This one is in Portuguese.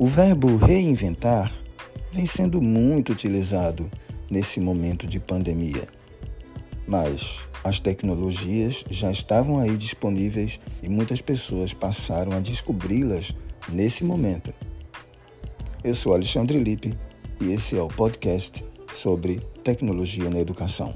O verbo reinventar vem sendo muito utilizado nesse momento de pandemia. Mas as tecnologias já estavam aí disponíveis e muitas pessoas passaram a descobri-las nesse momento. Eu sou Alexandre Lippe e esse é o podcast sobre tecnologia na educação.